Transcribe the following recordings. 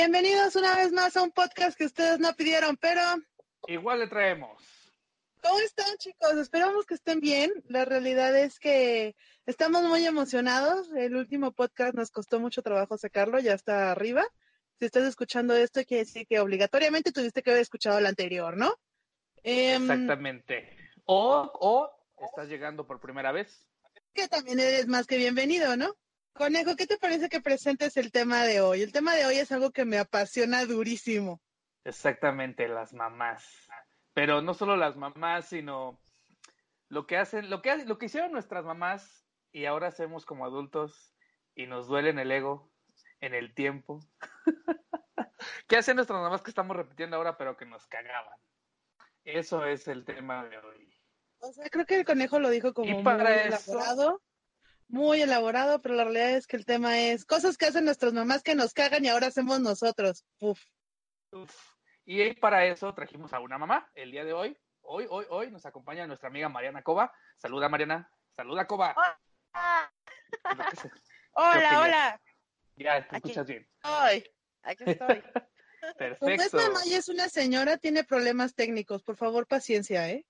Bienvenidos una vez más a un podcast que ustedes no pidieron, pero Igual le traemos. ¿cómo están chicos? Esperamos que estén bien. La realidad es que estamos muy emocionados. El último podcast nos costó mucho trabajo sacarlo, ya está arriba. Si estás escuchando esto, quiere decir que obligatoriamente tuviste que haber escuchado el anterior, ¿no? Em, Exactamente. O, o estás llegando por primera vez. que también eres más que bienvenido, ¿no? Conejo, ¿qué te parece que presentes el tema de hoy? El tema de hoy es algo que me apasiona durísimo. Exactamente, las mamás. Pero no solo las mamás, sino lo que hacen, lo que ha- lo que hicieron nuestras mamás y ahora hacemos como adultos y nos duele en el ego, en el tiempo. ¿Qué hacen nuestras mamás que estamos repitiendo ahora, pero que nos cagaban? Eso es el tema de hoy. O sea, creo que el conejo lo dijo como Y muy eso- elaborado, muy elaborado, pero la realidad es que el tema es cosas que hacen nuestras mamás que nos cagan y ahora hacemos nosotros. Uf. Uf. Y para eso trajimos a una mamá el día de hoy. Hoy, hoy, hoy nos acompaña nuestra amiga Mariana Cova. Saluda, Mariana. Saluda, se- hola, ya- hola. Ya, te Aquí. escuchas bien. Ay, aquí estoy. Como es Perfecto. mamá y es una señora, tiene problemas técnicos. Por favor, paciencia, ¿eh?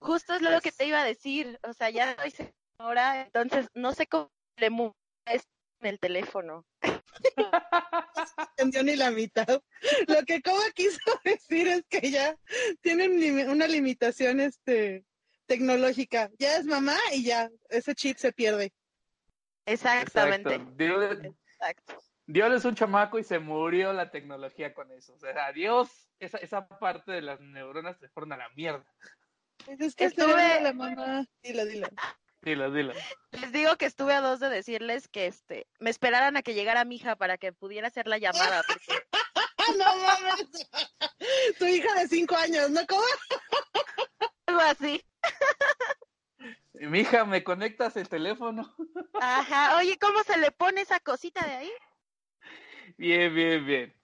Justo es lo que te iba a decir. O sea, ya soy señora, entonces no sé cómo le esto en el teléfono. entendió ni la mitad. Lo que Coba quiso decir es que ya tiene un limi- una limitación este, tecnológica. Ya es mamá y ya, ese chip se pierde. Exactamente. Exacto. Dio- Exacto. Dios un chamaco y se murió la tecnología con eso. O sea, adiós. Esa, esa parte de las neuronas se fueron a la mierda. Pues Es que estuve... la mamá. Dilo, dilo. Dilo, dilo. Les digo que estuve a dos de decirles que este me esperaran a que llegara mi hija para que pudiera hacer la llamada. porque- ¡Ah, no mames! Tu hija de cinco años, ¿no? ¿Cómo? algo así. Mija, ¿me conectas el teléfono? Ajá. Oye, ¿cómo se le pone esa cosita de ahí? Bien, bien, bien.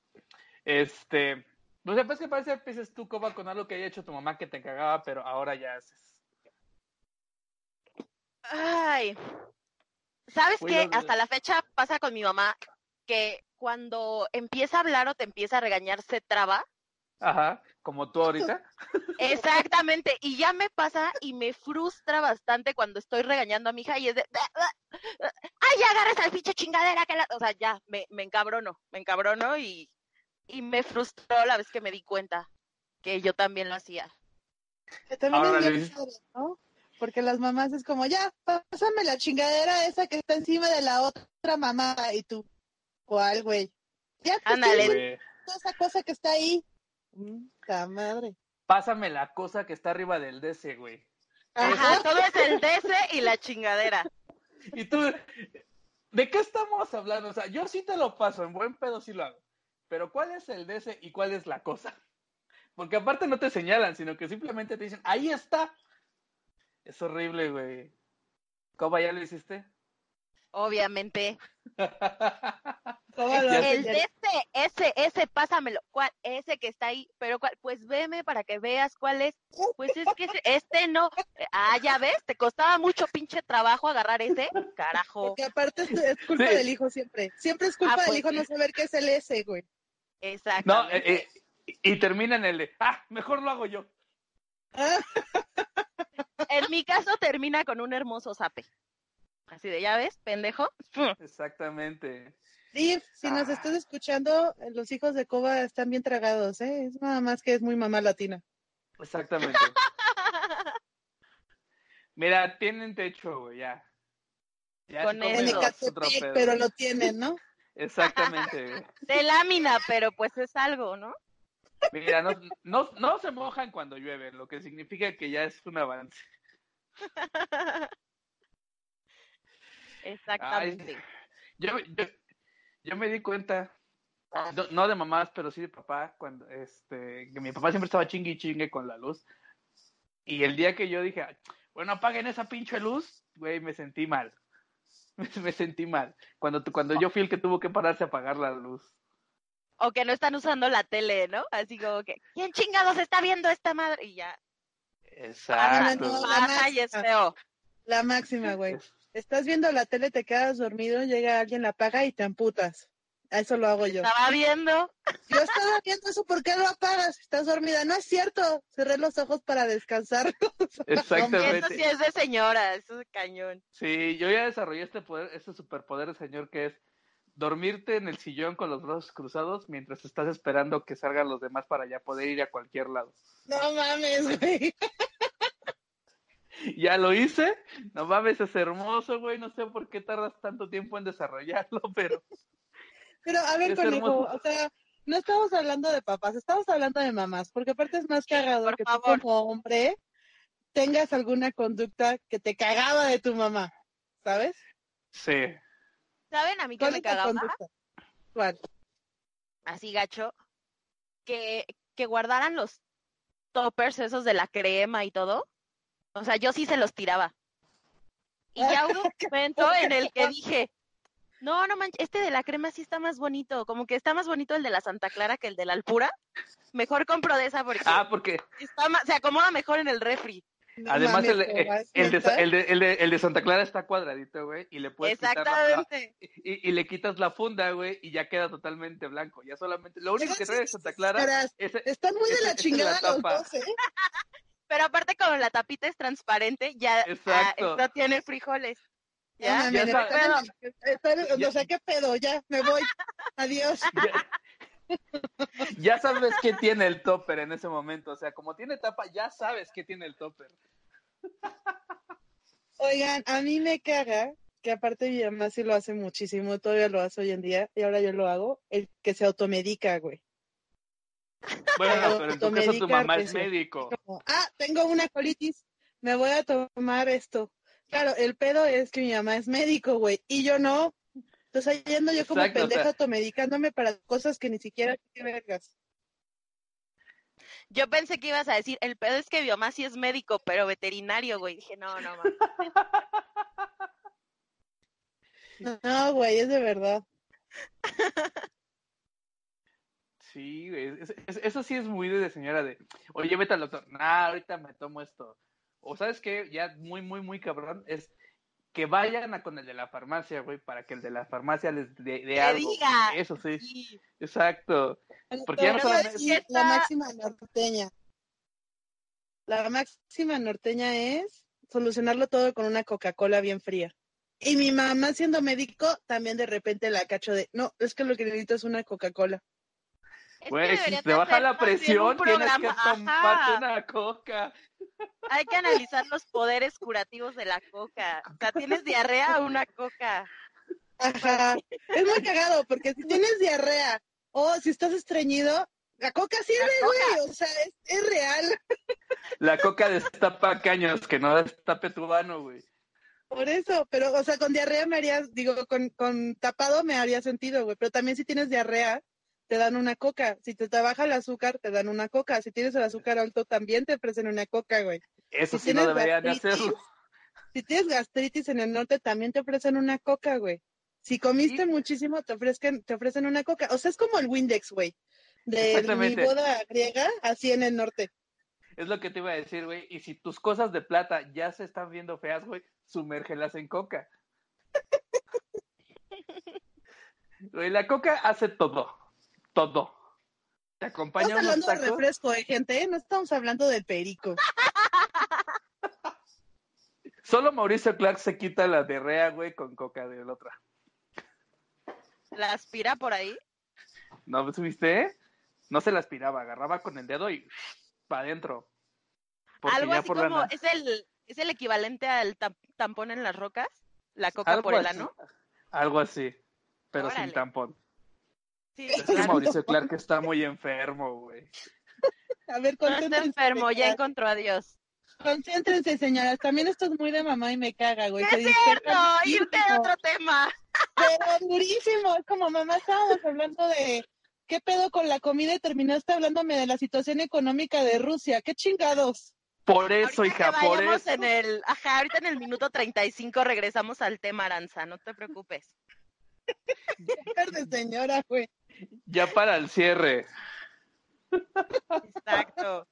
Este, pues después que parece empieces tú, Coba, con algo que haya hecho tu mamá que te cagaba, pero ahora ya haces. Ay. ¿Sabes qué? Hasta la fecha pasa con mi mamá que cuando empieza a hablar o te empieza a regañar se traba. Ajá, como tú ahorita. Exactamente. Y ya me pasa y me frustra bastante cuando estoy regañando a mi hija y es de. ¡Ay, ya agarras al pinche chingadera! Que la... O sea, ya, me, me encabrono, me encabrono y, y me frustró la vez que me di cuenta que yo también lo hacía. Que también Ahora es bien padre, ¿no? Porque las mamás es como, ya, pásame la chingadera esa que está encima de la otra mamá. Y tú, ¿cuál, güey? Ya te Ándale. diciendo esa cosa que está ahí. ¡Ta madre! Pásame la cosa que está arriba del DC, güey. Ajá, todo es el DC y la chingadera. Y tú, ¿de qué estamos hablando? O sea, yo sí te lo paso, en buen pedo sí lo hago. Pero ¿cuál es el DC y cuál es la cosa? Porque aparte no te señalan, sino que simplemente te dicen, ahí está. Es horrible, güey. ¿Cómo ya lo hiciste? Obviamente. ¿Cómo lo Ya haces? El DC, ese, ese, pásamelo. ¿Cuál? Ese que está ahí. Pero ¿cuál? Pues veme para que veas cuál es. Pues es que ese- este no. Ah, ya ves, te costaba mucho pinche trabajo agarrar ese. Carajo. Porque aparte es, es culpa Sí. del hijo siempre. Siempre es culpa Ah, del pues hijo sí. no saber qué es el S, güey. No, Exactamente. eh, eh, y termina en el de, ah, mejor lo hago yo. Ah, En mi caso termina con un hermoso zape. Así de, ¿ya ves, pendejo? Exactamente. Div, si nos Ah. estás escuchando, los hijos de Coba están bien tragados, ¿eh? Es nada más que es muy mamá latina. Exactamente. Mira, tienen techo, güey, ya. Ya Con eso. pedo. pero lo tienen, ¿no? Exactamente. güey. De lámina, pero pues es algo, ¿no? Mira, no, no, no se mojan cuando llueve, lo que significa que ya es un avance. Exactamente. Yo, yo, yo me di cuenta, no, no de mamás, pero sí de papá, cuando este, que mi papá siempre estaba chingue y chingue con la luz. Y el día que yo dije, bueno, apaguen esa pinche luz, güey, me sentí mal. Me sentí mal. Cuando, cuando yo fui el que tuvo que pararse a apagar la luz. O que no están usando la tele, ¿no? Así como que, ¿quién chingados está viendo esta madre? Y ya, Exacto. no, la pasa y es máxima. feo. La máxima, güey. Estás viendo la tele, te quedas dormido, llega alguien, la apaga y te amputas. Eso lo hago yo. Estaba viendo. Yo estaba viendo eso, ¿por qué lo apagas? Estás dormida. No es cierto. Cerré los ojos para descansar. Exactamente. Eso sí es de señora, eso es cañón. Sí, yo ya desarrollé este poder, este superpoder, señor, que es dormirte en el sillón con los brazos cruzados mientras estás esperando que salgan los demás para ya poder ir a cualquier lado. No mames, güey. Ya lo hice, no mames, es hermoso, güey, no sé por qué tardas tanto tiempo en desarrollarlo, pero Pero a ver, conejo, o sea, no estamos hablando de papás, estamos hablando de mamás, porque aparte es más cagado por que favor. tú como hombre tengas alguna conducta que te cagaba de tu mamá, ¿sabes? sí. ¿Saben a mí que ¿Cuál me cagaba? conducta? ¿Cuál? Así gacho. Que, que guardaran los toppers esos de la crema y todo. O sea, yo sí se los tiraba. Y ya hubo un momento en el que dije, no, no manches, este de la crema sí está más bonito. Como que está más bonito el de la Santa Clara que el de la Alpura. Mejor compro de esa porque Ah, porque está más- se acomoda mejor en el refri. No además mames, el, Cobas, el, el de, el, de, el, de, el de Santa Clara está cuadradito, güey, y le puedes quitar la, Exactamente. y, y le quitas la funda, güey, y ya queda totalmente blanco. Ya solamente, lo único que trae de Santa Clara Caras, es, Están muy de la es chingada la los tapa. dos, ¿eh? Pero aparte como la tapita es transparente, ya ah, Exacto. esto tiene frijoles. No ¿Ya? mames, Ya Ya- O sea, ¿qué pedo? Ya, me voy. Adiós. ya, ya sabes qué tiene el topper en ese momento. O sea, como tiene tapa, ya sabes qué tiene el topper. Oigan, a mí me caga que aparte mi mamá sí lo hace muchísimo, todavía lo hace hoy en día, y ahora yo lo hago, el que se automedica, güey. Bueno, Pero pero en tu caso tu mamá es médico. Como, ah, tengo una colitis, me voy a tomar esto. Claro, el pedo es que mi mamá es médico, güey, y yo no. Entonces ahí ando yo como Exacto, o pendeja sea- automedicándome para cosas que ni siquiera qué vergas. Yo pensé que ibas a decir, el pedo es que mamá sí es médico, pero veterinario, güey. Dije, no, no, mames. No, güey, es de verdad. Sí, güey. es- es- eso sí es muy de señora de, oye, vete al doctor. Nah, ahorita me tomo esto. O sabes qué, ya muy, muy, muy cabrón, es que vayan a con el de la farmacia, güey, para que el de la farmacia les dé algo. diga. Eso sí, Sí. exacto. Porque ya no solamente- la máxima norteña. La máxima norteña es solucionarlo todo con una Coca-Cola bien fría. Y mi mamá siendo médico también de repente la cacho de, no, es que lo que necesito es una Coca-Cola. Es que Güey, si te baja la presión, tienes que tomarte una coca. Hay que analizar los poderes curativos de la coca. O sea, tienes diarrea, una coca. Ajá. Es muy cagado porque si tienes diarrea o si estás estreñido, la coca sirve, güey. O sea, es, es real. La coca destapa caños, que no destape tu vano, güey. Por eso, pero, o sea, con diarrea me haría, digo, con, con tapado me haría sentido, güey. Pero también si tienes diarrea, te dan una coca. Si te, te baja el azúcar, te dan una coca. Si tienes el azúcar alto, también te ofrecen una coca, güey. Eso Si sí no tienes deberían de gastritis, hacerlo. Si tienes gastritis en el norte, también te ofrecen una coca, güey. Si comiste Sí. muchísimo, te ofrecen, te ofrecen una coca. O sea, es como el Windex, güey. De mi boda griega, así en el norte. Es lo que te iba a decir, güey. Y si tus cosas de plata ya se están viendo feas, güey, sumérgelas en coca. Güey, la coca hace todo. Todo. Te acompaña Estamos unos hablando de refresco, ¿eh, gente? No estamos hablando del perico. Solo Mauricio Clark se quita la diarrea, güey, con coca de la otra. La aspira por ahí. ¿No pues, viste? No se la aspiraba, agarraba con el dedo y para adentro. Porque Algo así por la como, es el, es el equivalente al tam- tampón en las rocas. La coca algo por el ano. Algo así, pero Órale. sin tampón. Sí, Es que. Mauricio Clark está muy enfermo, güey. A ver, No está enfermo, ya encontró a Dios. Concéntrense, señoras. También esto es muy de mamá y me caga, güey. ¡Es cierto! Irte a otro tema. Pero durísimo. Es como mamá, estábamos hablando de qué pedo con la comida y terminaste hablándome de la situación económica de Rusia. ¡Qué chingados! Por eso, Ahorita hija, que por vayamos eso. en el, ajá, ahorita en el minuto 35 regresamos al tema Aranza, no te preocupes. Verde señora, güey. Ya para el cierre. Exacto.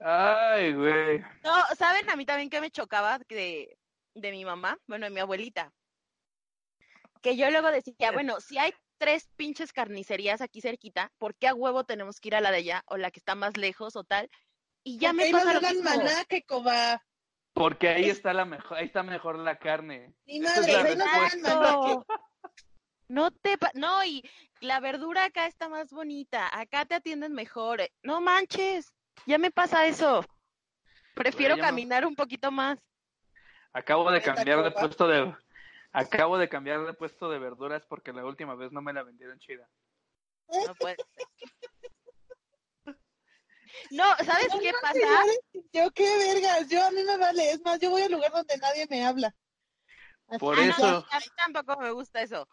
Ay, güey. No, ¿saben a mí también que me chocaba de, de mi mamá? Bueno, de mi abuelita. Que yo luego decía, bueno, si hay tres pinches carnicerías aquí cerquita, ¿por qué a huevo tenemos que ir a la de allá o la que está más lejos o tal? Y ya Porque me pasa lo mismo. maná, que coba. Porque ahí está la mejor, ahí está mejor la carne. Es madre, que Exacto. No te, pa- no, y la verdura acá está más bonita, acá te atienden mejor. eh. No manches, ya me pasa eso. Prefiero caminar un poquito más. Acabo de cambiar de puesto de acabo de cambiar de puesto de verduras porque la última vez no me la vendieron chida. No puede ser. No, ¿sabes No, qué no, pasa? señores, Yo qué vergas, yo a mí me vale, es más, yo voy al lugar donde nadie me habla. Así Por Ah, no, eso. a mí tampoco me gusta eso.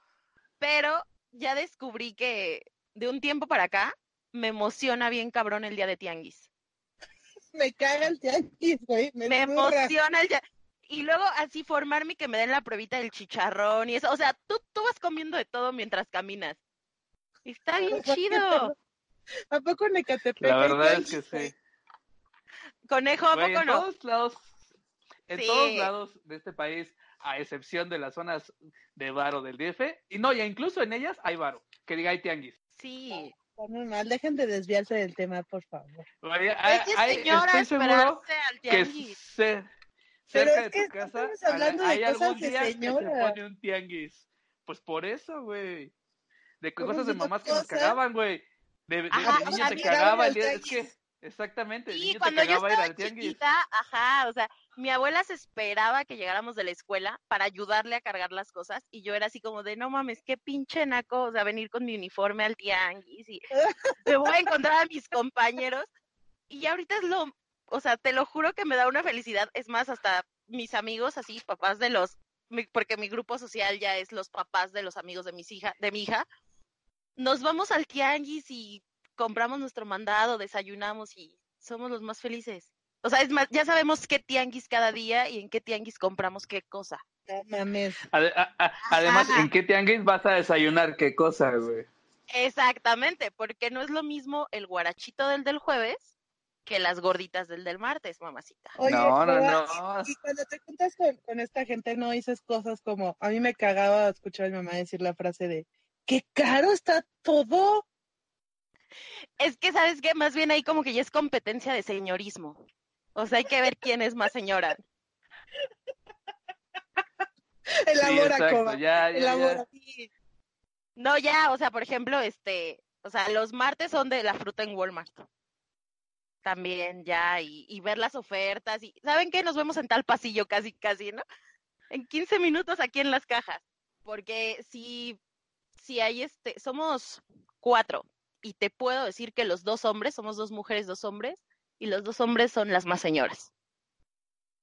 Pero ya descubrí que de un tiempo para acá me emociona bien cabrón el día de tianguis. me caga el tianguis, güey, me, emociona el día. Y luego así formarme y que me den la pruebita del chicharrón y eso. O sea, tú, tú vas comiendo de todo mientras caminas. Está bien chido. ¿A poco en Ecatepec? La verdad es que güey? sí. Conejo, ¿a Güey, poco en no? todos lados, en Sí. todos lados de este país, a excepción de las zonas de varo del DF, y no, ya incluso en ellas hay varo, que diga hay tianguis. Sí. Está muy mal, dejen de desviarse del tema, por favor. Güey, Hay señora estoy seguro al que Pero cerca es de que tu casa estamos hablando de hay cosas algún de día que se pone un tianguis. Pues por eso, güey. De ¿Cómo cosas de mamás que nos cagaban, güey. De, de- de o niño sea, te que cagaba el día, es que. Exactamente, Sí, te cuando yo estaba al tianguis. chiquita, ajá, o sea, mi abuela se esperaba que llegáramos de la escuela para ayudarle a cargar las cosas y yo era así como de, no mames, qué pinche naco, o sea, venir con mi uniforme al tianguis y me voy a encontrar a mis compañeros y ahorita es lo, o sea, te lo juro que me da una felicidad, es más, hasta mis amigos así, papás de los, porque mi grupo social ya es los papás de los amigos de mis hija, de mi hija, nos vamos al tianguis y compramos nuestro mandado, desayunamos y somos los más felices. O sea, es más, ya sabemos qué tianguis cada día y en qué tianguis compramos qué cosa. No mames. Ade- a- a- además, Ajá. ¿en qué tianguis vas a desayunar? ¿Qué cosa, güey? Exactamente, porque no es lo mismo el guarachito del del jueves que las gorditas del del martes, mamacita. Oye, no, no, no. Y cuando te juntas con, con esta gente, no dices cosas como, a mí me cagaba escuchar a mi mamá decir la frase de, qué caro está todo. Es que, ¿sabes qué? Más bien ahí como que ya es competencia de señorismo. O sea, hay que ver quién es más señora. Elabora, sí, Coba. ya, ya, ya. Elabora. Sí. No, ya, o sea, por ejemplo, este, o sea, los martes son de la fruta en Walmart. También ya, y, y ver las ofertas, y ¿saben qué? Nos vemos en tal pasillo casi, casi, ¿no? En 15 minutos aquí en las cajas. Porque si, si hay este, somos cuatro, y te puedo decir que los dos hombres, somos dos mujeres, dos hombres, y los dos hombres son las más señoras.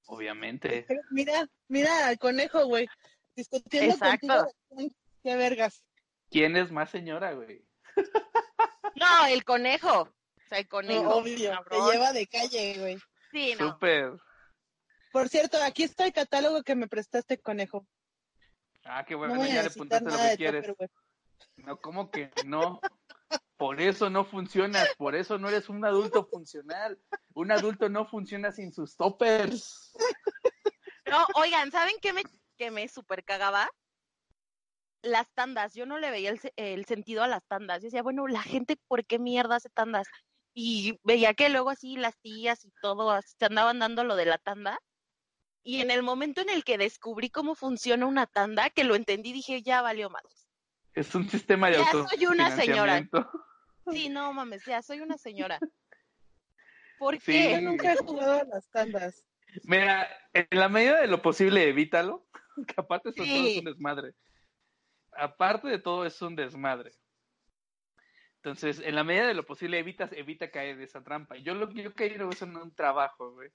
Obviamente. Pero mira, mira al conejo, güey, discutiendo Exacto. contigo. Qué vergas. ¿Quién es más señora, güey? No, el conejo. O sea, el No, conejo. obvio, te lleva de calle, güey. Sí, no. Súper. Por cierto, aquí está el catálogo que me prestaste, conejo. Ah, qué No bueno, voy ya le apuntaste lo que quieres. No, ¿cómo que no? Por eso no funcionas, por eso no eres un adulto funcional. Un adulto no funciona sin sus toppers. No, oigan, ¿saben qué me, que me super cagaba? Las tandas. Yo no le veía el, se- el sentido a las tandas. Yo decía, bueno, la gente, ¿por qué mierda hace tandas? Y veía que luego así las tías y todo se andaban dando lo de la tanda. Y en el momento en el que descubrí cómo funciona una tanda, que lo entendí, dije, ya valió madres. Es un sistema de Ya soy una señora. Sí, no mames, ya soy una señora. ¿Por Sí. qué? Yo nunca he jugado a las tandas. Mira, en la medida de lo posible, evítalo. Que aparte de todo es un desmadre. Aparte de todo es un desmadre. Entonces, en la medida de lo posible, evitas, evita caer de esa trampa. Yo lo que yo caí es en un trabajo, güey.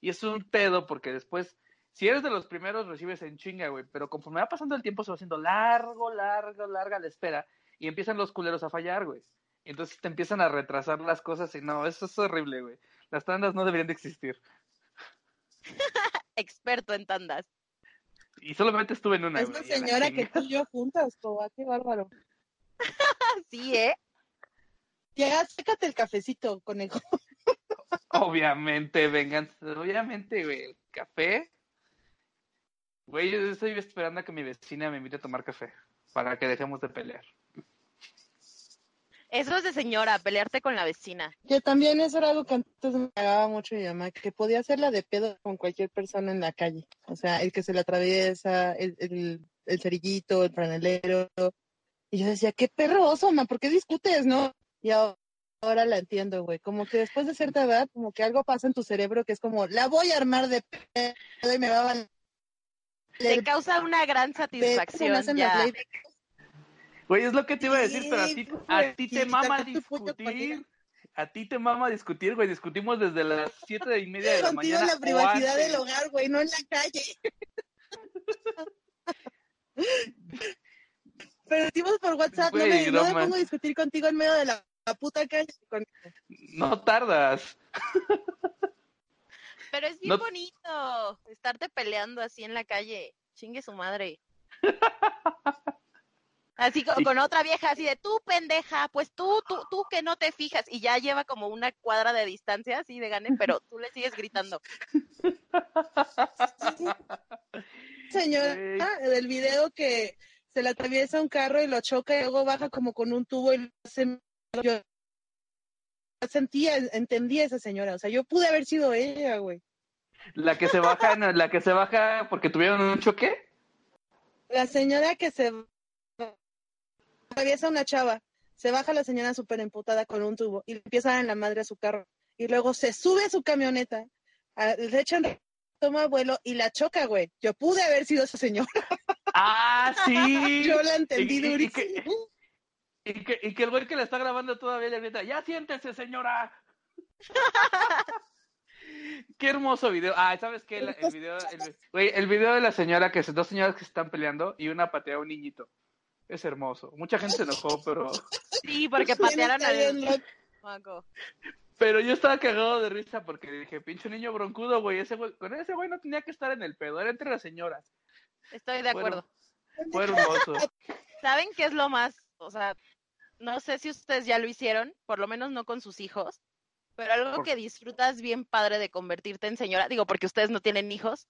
Y es un pedo porque después, si eres de los primeros, recibes en chinga, güey. Pero conforme va pasando el tiempo, se va haciendo largo, largo, larga la espera. Y empiezan los culeros a fallar, güey. Entonces te empiezan a retrasar las cosas y no, eso es horrible, güey. Las tandas no deberían de existir. Experto en tandas. Y solamente estuve en una, Es güey. la y a la señora que tú y yo juntas, Coba, qué bárbaro. Sí, ¿eh? Ya, sácate el cafecito, conejo. Obviamente, vengan, obviamente, güey, el café. Güey, yo estoy esperando a que mi vecina me invite a tomar café para que dejemos de pelear. Eso es de señora, pelearte con la vecina. Que también eso era algo que antes me pagaba mucho mi mamá, que podía hacerla de pedo con cualquier persona en la calle. O sea, el que se le atraviesa, el, el, el cerillito, el franelero. Y yo decía, qué perro oso, ma, ¿por qué discutes, no? Y ahora, ahora la entiendo, güey. Como que después de cierta edad, como que algo pasa en tu cerebro que es como, la voy a armar de pedo y me va a. Te causa una gran satisfacción las ya. leyes. Güey, es lo que te iba a decir, pero a ti, Sí, a ti te sí, mama discutir. A ti te mama discutir, güey. Discutimos desde las siete y media de la Contigo mañana. en la privacidad del hogar, güey, no en la calle. Pero decimos por WhatsApp, no, Güey, me, no no me pongo a discutir contigo en medio de la, la puta calle. Con- No tardas. Pero es bien No- bonito estarte peleando así en la calle. Chingue su madre. Así con, otra vieja, así de tú, pendeja, pues tú, tú, tú que no te fijas. Y ya lleva como una cuadra de distancia, así de gane, pero tú le sigues gritando. Señora, del video que se le atraviesa un carro y lo choca y luego baja como con un tubo y lo hace- yo sentía, entendía a esa señora, o sea, yo pude haber sido ella, güey. La que se baja, en- la que se baja porque tuvieron un choque. La señora que se atraviesa una chava, se baja la señora súper emputada con un tubo y le empieza a dar en la madre a su carro. Y luego se sube a su camioneta, a- le echan toma vuelo y la choca, güey. Yo pude haber sido esa señora. Ah, sí. Yo la entendí Y- durísimo. que- Y que, y que el güey que la está grabando todavía le grita, ya siéntese, señora. Qué hermoso video. Ah, ¿sabes qué? El video, el, güey, el video de la señora, que dos señoras que se están peleando y una patea a un niñito. Es hermoso. Mucha gente se enojó, pero, Sí, porque ¿Quién patearon al chamaco. pero yo estaba cagado de risa porque dije, pinche niño broncudo, güey. Ese güey, con ese güey no tenía que estar en el pedo, era entre las señoras. Estoy de acuerdo. Fue hermoso. ¿Saben qué es lo más? O sea, no sé si ustedes ya lo hicieron, por lo menos no con sus hijos, pero algo Por- que disfrutas bien padre de convertirte en señora, digo porque ustedes no tienen hijos,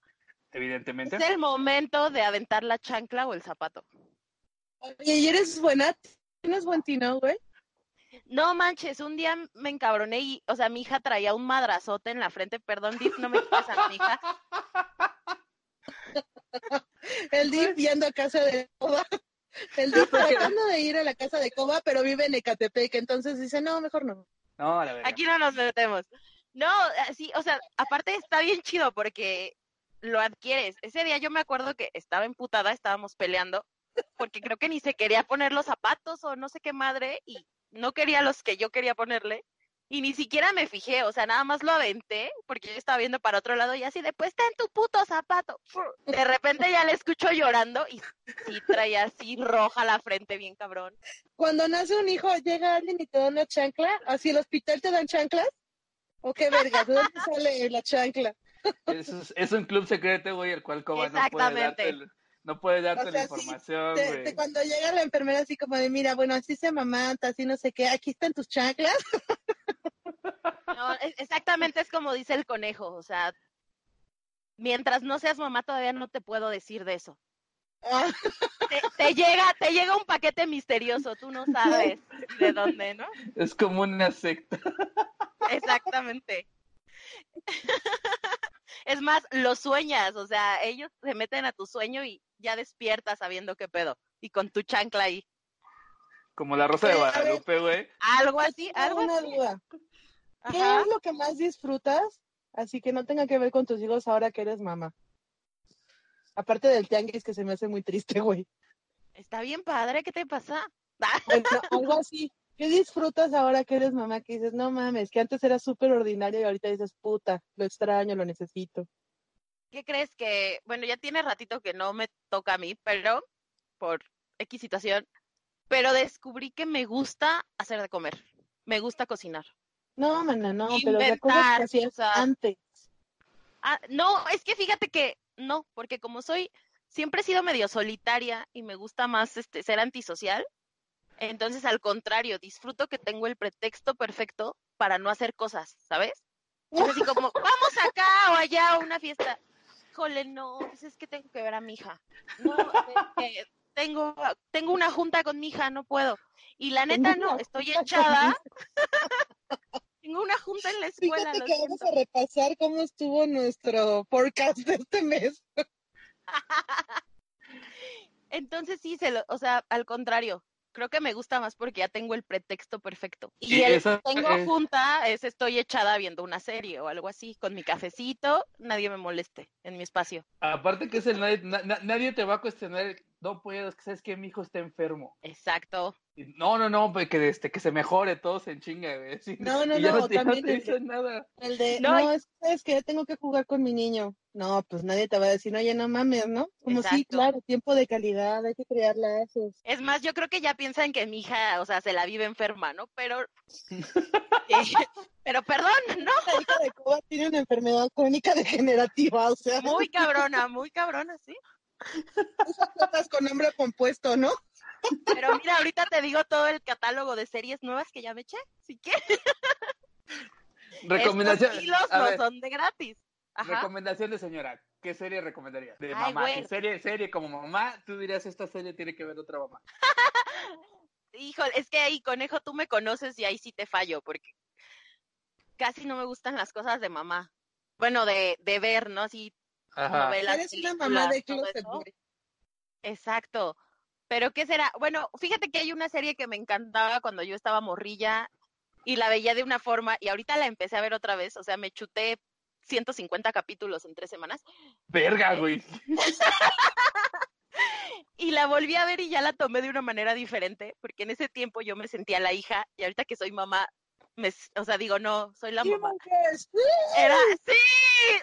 Evidentemente. es el momento de aventar la chancla o el zapato. Oye, ¿y eres buena? ¿Tienes buen tino, güey? No manches, un día me encabroné y, o sea, mi hija traía un madrazote en la frente, perdón, Div, no me quites a mi hija. El Dip yendo a casa de Coba. El Dip tratando de ir a la casa de Coba, pero vive en Ecatepec, entonces dice, no, mejor no. No, a la verga. Aquí no nos metemos. No, así, o sea, aparte está bien chido porque lo adquieres. Ese día yo me acuerdo que estaba emputada, estábamos peleando, porque creo que ni se quería poner los zapatos o no sé qué madre, y no quería los que yo quería ponerle, y ni siquiera me fijé, o sea, nada más lo aventé, porque yo estaba viendo para otro lado y así de, pues está en tu puto zapato. De repente ya le escucho llorando y sí traía así roja la frente, bien cabrón. Cuando nace un hijo, llega alguien y te da una chancla, así el hospital te dan chanclas. ¿O qué verga? ¿De dónde sale la chancla? Es, es un club secreto, güey, el cual Coba no puede Exactamente. darte, el- no puede darte O la sí, información, Te- güey. te- cuando llega la enfermera así como de, mira, bueno, así se mamanta, así no sé qué, aquí están tus chanclas. No, es- exactamente es como dice el conejo, o sea, mientras no seas mamá todavía no te puedo decir de eso. Ah, Te, te llega, te llega un paquete misterioso, tú no sabes de dónde, ¿no? Es como una secta. Exactamente. Es más, lo sueñas, o sea, ellos se meten a tu sueño y ya despiertas sabiendo qué pedo y con tu chancla ahí. Como la rosa de. Guadalupe, güey. Algo así, algo una así. duda. ¿Qué Ajá. es lo que más disfrutas? Así que no tenga que ver con tus hijos ahora que eres mamá. Aparte del tianguis que se me hace muy triste, güey. Está bien padre, ¿qué te pasa? Bueno, algo así. ¿Qué disfrutas ahora que eres mamá? Que dices, no mames, que antes era súper ordinario y ahorita dices, puta, lo extraño, lo necesito. ¿Qué crees que, bueno, ya tiene ratito que no me toca a mí, pero por X situación, pero descubrí que me gusta hacer de comer, me gusta cocinar. No, mana, no, pero de cosas Inventar, que hacías o sea, antes. Ah, no, es que fíjate que no, porque como soy, siempre he sido medio solitaria y me gusta más este ser antisocial, entonces al contrario, disfruto que tengo el pretexto perfecto para no hacer cosas, ¿sabes? Es así como, vamos acá o allá a una fiesta. Híjole, no, pues es que tengo que ver a mi hija. No, es que tengo, tengo una junta con mi hija, no puedo. Y la neta no, estoy echada. tengo una junta en la escuela, Fíjate que vamos a repasar cómo estuvo nuestro forecast de este mes. Entonces sí, se lo, o sea, al contrario, creo que me gusta más porque ya tengo el pretexto perfecto. Y Y el esa- tengo eh, junta es estoy echada viendo una serie o algo así, con mi cafecito, nadie me moleste en mi espacio. Aparte que es el nadie, na- na- nadie te va a cuestionar, no puedo, es que sabes que mi hijo está enfermo. Exacto. No, no, no, pues que, este, que se mejore, todo se enchinga, güey. sí. No, no, no, no también te el dicen nada. El de, No, no, es, es que tengo que jugar con mi niño. No, pues nadie te va a decir, oye, no mames, ¿no? Como sí, Exacto. claro, tiempo de calidad, hay que crear lazos. Es más, yo creo que ya piensan que mi hija, o sea, se la vive enferma, ¿no? Pero, eh, pero perdón, ¿no? La hija de Cuba tiene una enfermedad crónica degenerativa, o sea, Muy cabrona, muy cabrona, sí. esas cosas con nombre compuesto, ¿no? Pero mira, ahorita te digo todo el catálogo de series nuevas que ya me eché. Si quieres, Recomendación. estos no ver, son de gratis. Ajá. recomendación de señora. ¿Qué serie recomendaría? De Ay, mamá. güey. ¿Qué serie, serie como mamá? Tú dirías, esta serie tiene que ver otra mamá. Híjole, es que ahí, conejo, tú me conoces y ahí sí te fallo, porque casi no me gustan las cosas de mamá. Bueno, de, de ver, ¿no? Así, Ajá. novelas, Eres una mamá de closet. Exacto. Pero ¿qué será? Bueno, fíjate que hay una serie que me encantaba cuando yo estaba morrilla y la veía de una forma y ahorita la empecé a ver otra vez, o sea, me chuté 150 capítulos en tres semanas Verga, güey. y la volví a ver y ya la tomé de una manera diferente, porque en ese tiempo yo me sentía la hija y ahorita que soy mamá, me, o sea, digo, no, soy la mamá. Girls. Era, sí,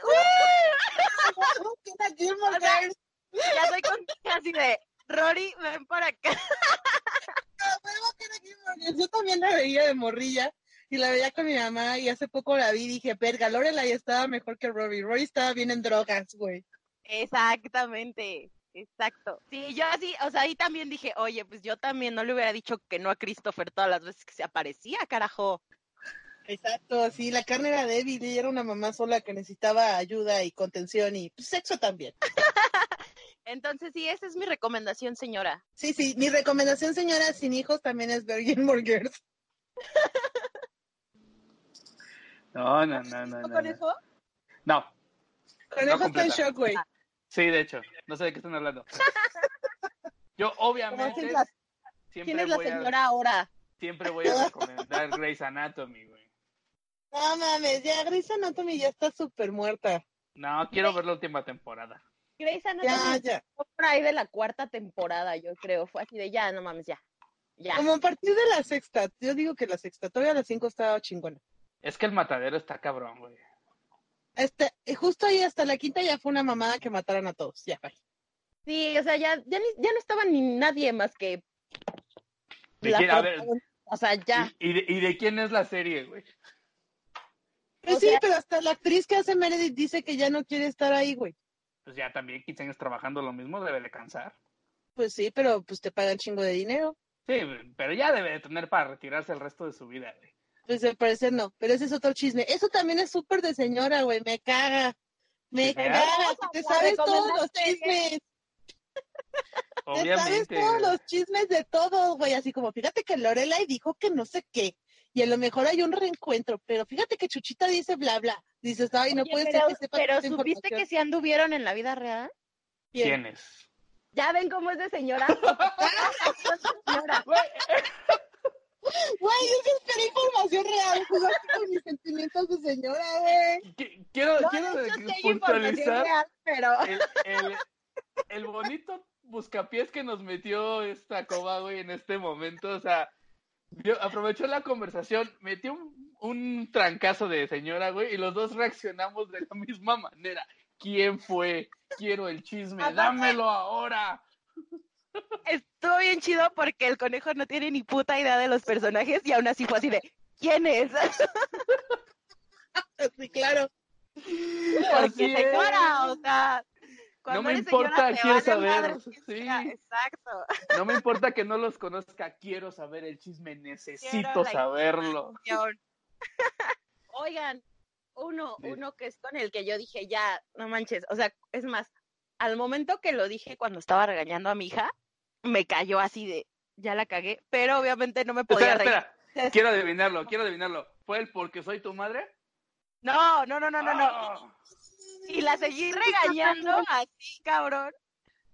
¡uh! Ya soy con así de, Rory, ven por acá. Yo también la veía de morrilla y la veía con mi mamá y hace poco la vi y dije, verga, Lorelai estaba mejor que Rory. Rory estaba bien en drogas, güey. Exactamente, exacto. Sí, yo así, o sea, ahí también dije, oye, pues yo también no le hubiera dicho que no a Christopher todas las veces que se aparecía, carajo. Exacto, sí, la carne era débil y era una mamá sola que necesitaba ayuda y contención y pues, sexo también. Entonces, sí, esa es mi recomendación, señora. Sí, sí, mi recomendación, señora, sin hijos también es ver Gilmore Girls. No, no, no, no. conejo? No. Conejo está en shock, güey. Sí, de hecho. No sé de qué están hablando. Yo, ¿Cómo obviamente, es la- siempre ¿Quién es la a- señora ahora? Siempre voy a recomendar Grey's Anatomy, güey. No mames, ya Grey's Anatomy ya está súper muerta. No, quiero ver la última temporada. Grey's Ya, Anatomy ya. por ahí de la cuarta temporada, yo creo. Fue así de ya, no mames, ya. Ya. Como a partir de la sexta, yo digo que la sexta, todavía la cinco estaba chingona. Es que el matadero está cabrón, güey. Este, justo ahí hasta la quinta ya fue una mamada que mataron a todos, ya, bye. Sí, o sea, ya, ya, ni- ya no estaba ni nadie más que ¿De la quién? A ver, protagonista. O sea, ya. ¿Y, y de, y de quién es la serie, güey? Pues O sí, sea- pero hasta la actriz que hace Meredith dice que ya no quiere estar ahí, güey. Pues ya también 15 años trabajando lo mismo, debe de cansar. Pues sí, pero pues te pagan chingo de dinero. Sí, pero ya debe de tener para retirarse el resto de su vida, güey. Pues al parecer no, pero ese es otro chisme. Eso también es súper de señora, güey, me caga. Me caga, te sabes todos los series. chismes. Te sabes Obviamente. todos los chismes de todos, güey. Así como, fíjate que Lorelai dijo que no sé qué. Y a lo mejor hay un reencuentro, pero fíjate que Chuchita dice bla, bla. Dices, ay, no Oye, puede pero, ser que sepa pero ¿supiste que se anduvieron en la vida real? ¿Quién? ¿Quién es? Ya ven cómo es de señora. señora. Güey, yo sí esperé información real. Jugaste con mis sentimientos de señora, güey. Qui- Quiero, No, quiero puntualizar real, pero el, el, el bonito buscapiés que nos metió esta coba, güey, en este momento. O sea, vio- aprovechó la conversación, metió un, un trancazo de señora, güey, y los dos reaccionamos de la misma manera. ¿Quién fue? Quiero el chisme, Aparte- dámelo ahora. estuvo bien chido porque el conejo no tiene ni puta idea de los personajes y aún así fue así de ¿quién es? Sí, claro. Porque señora, o sea, cuando me importa, señora, quiero saber, sí. Exacto. No me importa que no los conozca, quiero saber el chisme, necesito saberlo. Oigan, uno, Sí. uno que es con el que yo dije, ya, no manches, o sea, es más, al momento que lo dije cuando estaba regañando a mi hija, me cayó así de, ya la cagué, pero obviamente no me podía Espera, reír. espera. Quiero adivinarlo, quiero adivinarlo. ¿Fue el porque soy tu madre? No, no, no, no, no, no. Y la seguí regañando así, cabrón.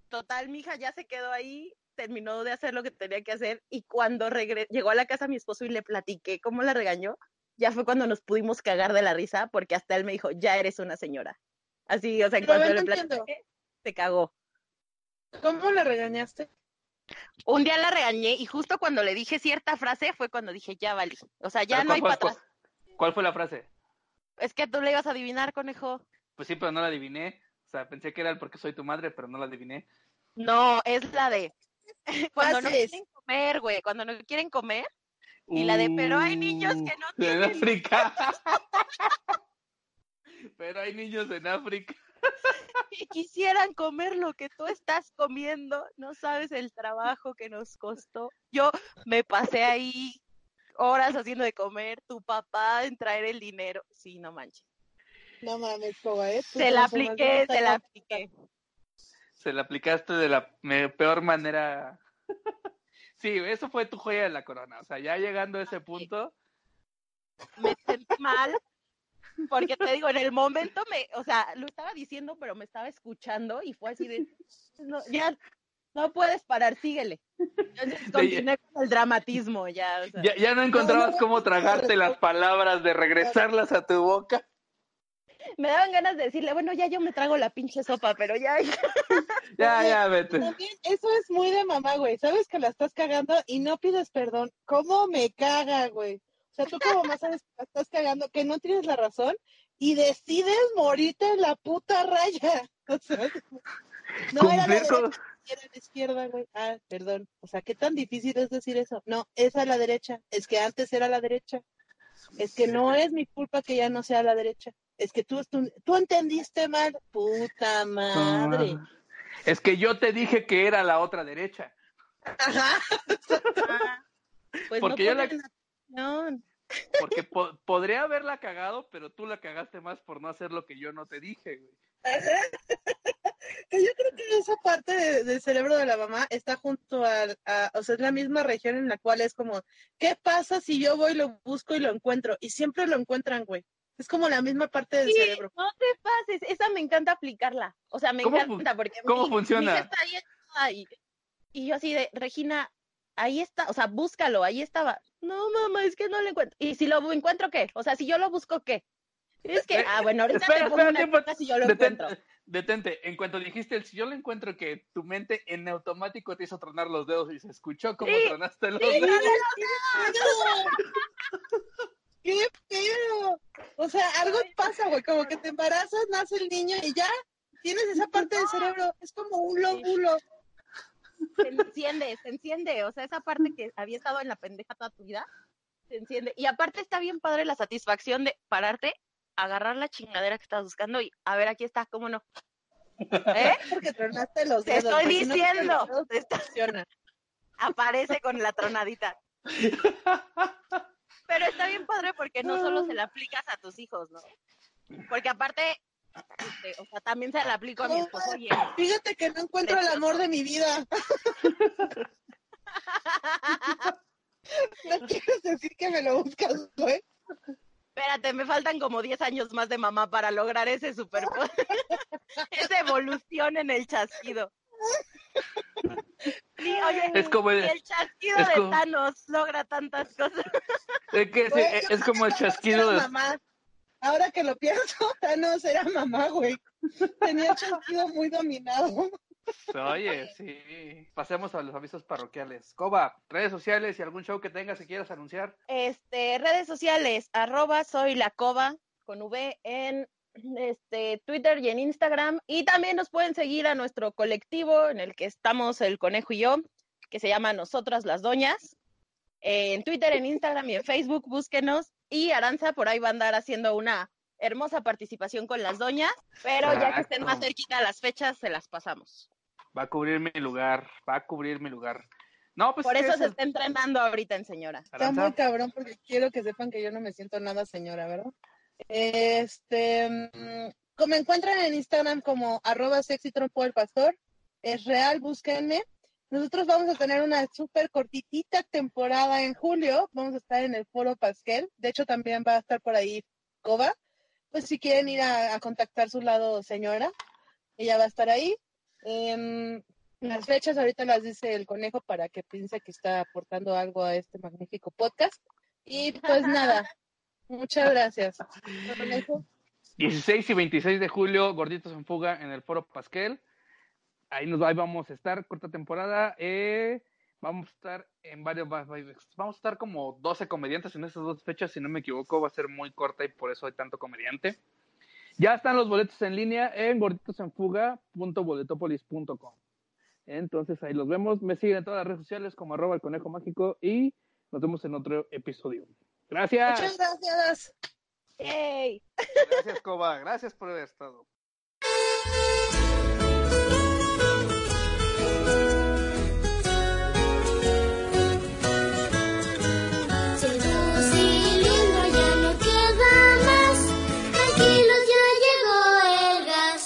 Total, mi hija ya se quedó ahí, terminó de hacer lo que tenía que hacer y cuando regre- llegó a la casa mi esposo y le platiqué cómo la regañó, ya fue cuando nos pudimos cagar de la risa porque hasta él me dijo, ya eres una señora. Así, o sea, en cuanto le entiendo. platiqué, se cagó. ¿Cómo le regañaste? Un día la regañé y justo cuando le dije cierta frase fue cuando dije, ya valí. O sea, ya no hay ¿cuál- para cuál- atrás. ¿Cuál fue la frase? Es que tú le ibas a adivinar, conejo. Pues sí, pero no la adiviné. O sea, pensé que era el porque soy tu madre, pero no la adiviné. No, es la de cuando no quieren comer, güey, cuando no quieren comer. Y la de, pero hay niños que no Uh, En tienen- África. pero hay niños en África. y quisieran comer lo que tú estás comiendo, no sabes el trabajo que nos costó. Yo me pasé ahí horas haciendo de comer, tu papá en traer el dinero. Sí, no manches. No mames, ¿eh? Se la apliqué, se la apliqué. Se la aplicaste de la peor manera. sí, eso fue tu joya de la corona. O sea, ya llegando a ese punto, Me sentí mal. Porque te digo, en el momento me, o sea, lo estaba diciendo, pero me estaba escuchando y fue así de, no, ya, no puedes parar, síguele. Entonces continué con el dramatismo, ya, o sea. ya, ya no encontrabas cómo tragarte las palabras, de regresarlas a tu boca. Me daban ganas de decirle, bueno, ya yo me trago la pinche sopa, pero ya, Ya, ya, vete. También eso es muy de mamá, güey. Sabes que la estás cagando y no pides perdón. ¿Cómo me caga, güey? O sea, tú como mamá sabes que la estás cagando, que no tienes la razón y decides morirte en la puta raya. O sea, no era la derecha, era la izquierda, güey. Ah, perdón. O sea, ¿qué tan difícil es decir eso? No, es a la derecha. Es que antes era la derecha. Es que no es mi culpa que ya no sea la derecha. Es que tú, tú, tú entendiste mal. Puta madre. Ah. Es que yo te dije que era la otra derecha. Ajá. pues Porque no yo la- atención. Porque po- podría haberla cagado, pero tú la cagaste más por no hacer lo que yo no te dije, güey. Que yo creo que esa parte de- del cerebro de la mamá está junto al, a, o sea, es la misma región en la cual es como, ¿qué pasa si yo voy, lo busco y lo encuentro? Y siempre lo encuentran, güey. Es como la misma parte del Sí, cerebro. no te pases, esa me encanta aplicarla. O sea, me ¿Cómo fu- encanta porque cómo mi- funciona? mi está ahí y, y yo así de, Regina, ahí está, o sea, búscalo, ahí estaba. No, mamá, es que no lo encuentro. ¿Y si lo encuentro qué? O sea, si yo lo busco, ¿qué? Es que, Eh, ah, bueno, ahorita espera, te pongo espera, una tiempo. queja si yo lo Detente, encuentro. Detente. En cuanto dijiste el si yo lo encuentro que tu mente en automático te hizo tronar los dedos y se escuchó como Sí, tronaste los sí, dedos. ¡Qué pedo! O sea, algo pasa, güey, como que te embarazas, nace el niño y ya tienes esa parte del cerebro. Es como un lóbulo. Se enciende, se enciende. O sea, esa parte que había estado en la pendeja toda tu vida, se enciende. Y aparte está bien padre la satisfacción de pararte, agarrar la chingadera que estás buscando y a ver, aquí está, ¿cómo no? ¿Eh? Porque tronaste los Te dedos. estoy si no, diciendo. Te funcionan. aparece con la tronadita. Pero está bien padre porque no solo se la aplicas a tus hijos, ¿no? Porque aparte, este, o sea, también se la aplico a mi esposo. Fíjate que no encuentro el amor de mi vida. No quieres decir que me lo buscas, güey. Espérate, me faltan como 10 años más de mamá para lograr ese superpoder. Esa evolución en el chasquido. Sí, oye, Es como el- chasquido es de como- Thanos logra tantas cosas. Es, que Güey, es- como el chasquido de... mamá. Ahora que lo pienso, Thanos era mamá, güey. Tenía el chasquido muy dominado. Oye, sí. Pasemos a los avisos parroquiales. Coba, redes sociales y algún show que tengas que quieras anunciar. Este, redes sociales, arroba soy la cova con V en este Twitter y en Instagram. Y también nos pueden seguir a nuestro colectivo en el que estamos el conejo y yo, que se llama Nosotras las Doñas. En Twitter, en Instagram y en Facebook, búsquenos. Y Aranza por ahí va a andar haciendo una hermosa participación con las doñas, pero ya que estén más cerquita las fechas, se las pasamos. Va a cubrir mi lugar, va a cubrir mi lugar. No, pues Por es eso se es- está entrenando ahorita en señora. Está muy cabrón porque quiero que sepan que yo no me siento nada señora, ¿verdad? Este, mm, como me encuentran en Instagram como arroba sexy trompo del pastor, es real, búsquenme. nosotros vamos a tener una súper cortitita temporada en julio. Vamos a estar en el Foro Pasquel. De hecho, también va a estar por ahí Coba. Pues si quieren ir a, contactar su lado, señora, ella va a estar ahí. Em, las fechas ahorita las dice el conejo para que piense que está aportando algo a este magnífico podcast. Y pues nada, muchas gracias. Conejo. 16 y 26 de julio, Gorditos en Fuga en el Foro Pasquel. Ahí nos ahí vamos a estar, corta temporada. Eh, vamos a estar en varios, vamos a estar como 12 comediantes en estas dos fechas, si no me equivoco, va a ser muy corta y por eso hay tanto comediante. Ya están los boletos en línea en gorditosenfuga.boletopolis.com. Entonces ahí los vemos. Me siguen en todas las redes sociales como arroba el conejo mágico y nos vemos en otro episodio. Gracias. Muchas gracias. Gracias, Coba. Gracias por haber estado.